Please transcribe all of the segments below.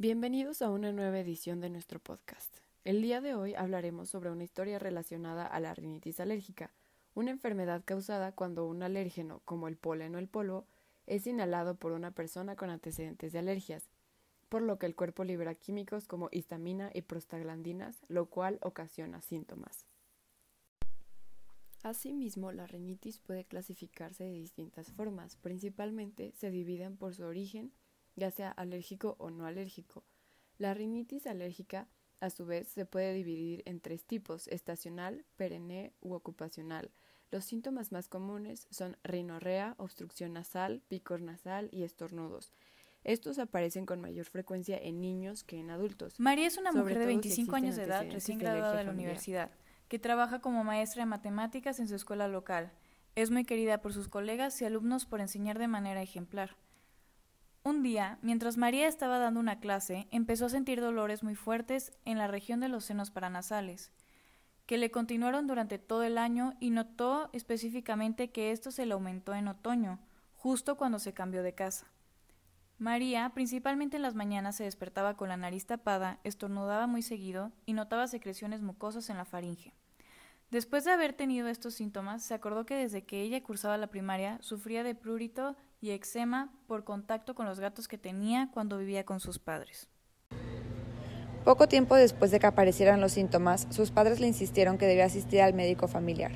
Bienvenidos a una nueva edición de nuestro podcast. El día de hoy hablaremos sobre una historia relacionada a la rinitis alérgica, una enfermedad causada cuando un alérgeno, como el polen o el polvo, es inhalado por una persona con antecedentes de alergias, por lo que el cuerpo libera químicos como histamina y prostaglandinas, lo cual ocasiona síntomas. Asimismo, la rinitis puede clasificarse de distintas formas. Principalmente se dividen por su origen, ya sea alérgico o no alérgico. La rinitis alérgica, a su vez, se puede dividir en tres tipos, estacional, perenne u ocupacional. Los síntomas más comunes son rinorrea, obstrucción nasal, picor nasal y estornudos. Estos aparecen con mayor frecuencia en niños que en adultos. María es una mujer de 25 años de edad, recién graduada de la universidad que trabaja como maestra de matemáticas en su escuela local. Es muy querida por sus colegas y alumnos por enseñar de manera ejemplar. Un día, mientras María estaba dando una clase, empezó a sentir dolores muy fuertes en la región de los senos paranasales, que le continuaron durante todo el año y notó específicamente que esto se le aumentó en otoño, justo cuando se cambió de casa. María, principalmente en las mañanas, se despertaba con la nariz tapada, estornudaba muy seguido y notaba secreciones mucosas en la faringe. Después de haber tenido estos síntomas, se acordó que desde que ella cursaba la primaria sufría de prurito y eczema por contacto con los gatos que tenía cuando vivía con sus padres. Poco tiempo después de que aparecieran los síntomas, sus padres le insistieron que debía asistir al médico familiar.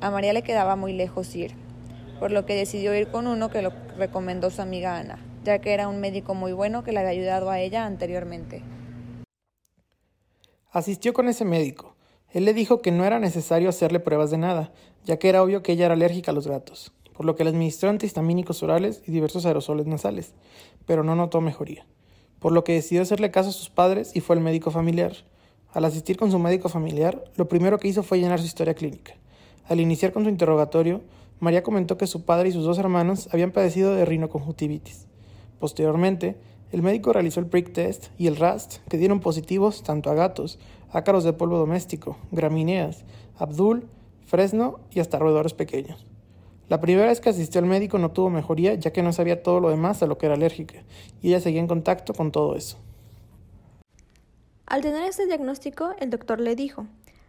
A María le quedaba muy lejos ir, por lo que decidió ir con uno que lo recomendó su amiga Ana ya que era un médico muy bueno que le había ayudado a ella anteriormente. Asistió con ese médico. Él le dijo que no era necesario hacerle pruebas de nada, ya que era obvio que ella era alérgica a los gatos, por lo que le administró antihistamínicos orales y diversos aerosoles nasales, pero no notó mejoría, por lo que decidió hacerle caso a sus padres y fue al médico familiar. Al asistir con su médico familiar, lo primero que hizo fue llenar su historia clínica. Al iniciar con su interrogatorio, María comentó que su padre y sus dos hermanos habían padecido de rinoconjuntivitis, Posteriormente, el médico realizó el prick test y el RAST, que dieron positivos tanto a gatos, ácaros de polvo doméstico, gramíneas, abdul, fresno y hasta roedores pequeños. La primera vez que asistió al médico no tuvo mejoría ya que no sabía todo lo demás a lo que era alérgica, y ella seguía en contacto con todo eso. Al tener este diagnóstico, el doctor le dijo,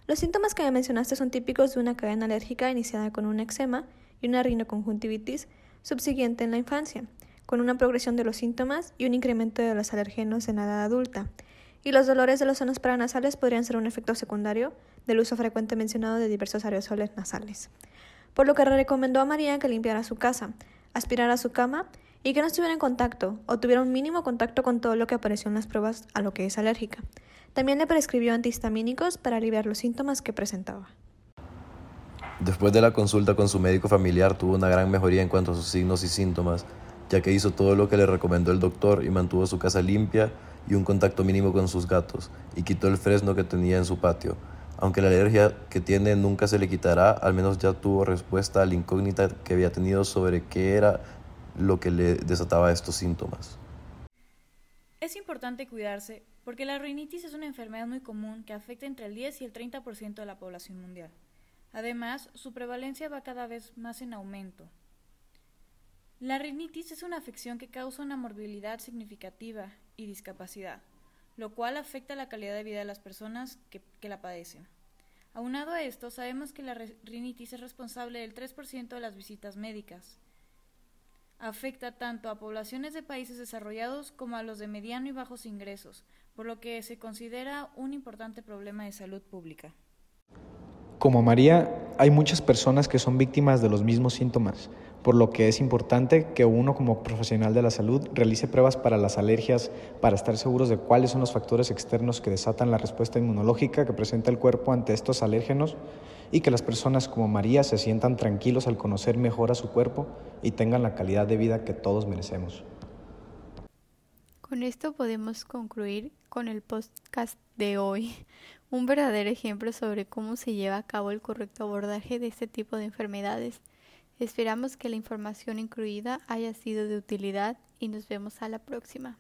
los síntomas que me mencionaste son típicos de una cadena alérgica iniciada con un eczema y una rinoconjuntivitis subsiguiente en la infancia con una progresión de los síntomas y un incremento de los alergenos en la edad adulta. Y los dolores de los senos paranasales podrían ser un efecto secundario del uso frecuente mencionado de diversos aerosoles nasales. Por lo que recomendó a María que limpiara su casa, aspirara su cama y que no estuviera en contacto o tuviera un mínimo contacto con todo lo que apareció en las pruebas a lo que es alérgica. También le prescribió antihistamínicos para aliviar los síntomas que presentaba. Después de la consulta con su médico familiar tuvo una gran mejoría en cuanto a sus signos y síntomas ya que hizo todo lo que le recomendó el doctor y mantuvo su casa limpia y un contacto mínimo con sus gatos, y quitó el fresno que tenía en su patio. Aunque la alergia que tiene nunca se le quitará, al menos ya tuvo respuesta a la incógnita que había tenido sobre qué era lo que le desataba estos síntomas. Es importante cuidarse porque la rinitis es una enfermedad muy común que afecta entre el 10 y el 30% de la población mundial. Además, su prevalencia va cada vez más en aumento, la rinitis es una afección que causa una morbilidad significativa y discapacidad, lo cual afecta la calidad de vida de las personas que, la padecen. Aunado a esto, sabemos que la rinitis es responsable del 3% de las visitas médicas. Afecta tanto a poblaciones de países desarrollados como a los de mediano y bajos ingresos, por lo que se considera un importante problema de salud pública. Como María, hay muchas personas que son víctimas de los mismos síntomas por lo que es importante que uno como profesional de la salud realice pruebas para las alergias para estar seguros de cuáles son los factores externos que desatan la respuesta inmunológica que presenta el cuerpo ante estos alérgenos y que las personas como María se sientan tranquilos al conocer mejor a su cuerpo y tengan la calidad de vida que todos merecemos. Con esto podemos concluir con el podcast de hoy, un verdadero ejemplo sobre cómo se lleva a cabo el correcto abordaje de este tipo de enfermedades. Esperamos que la información incluida haya sido de utilidad y nos vemos a la próxima.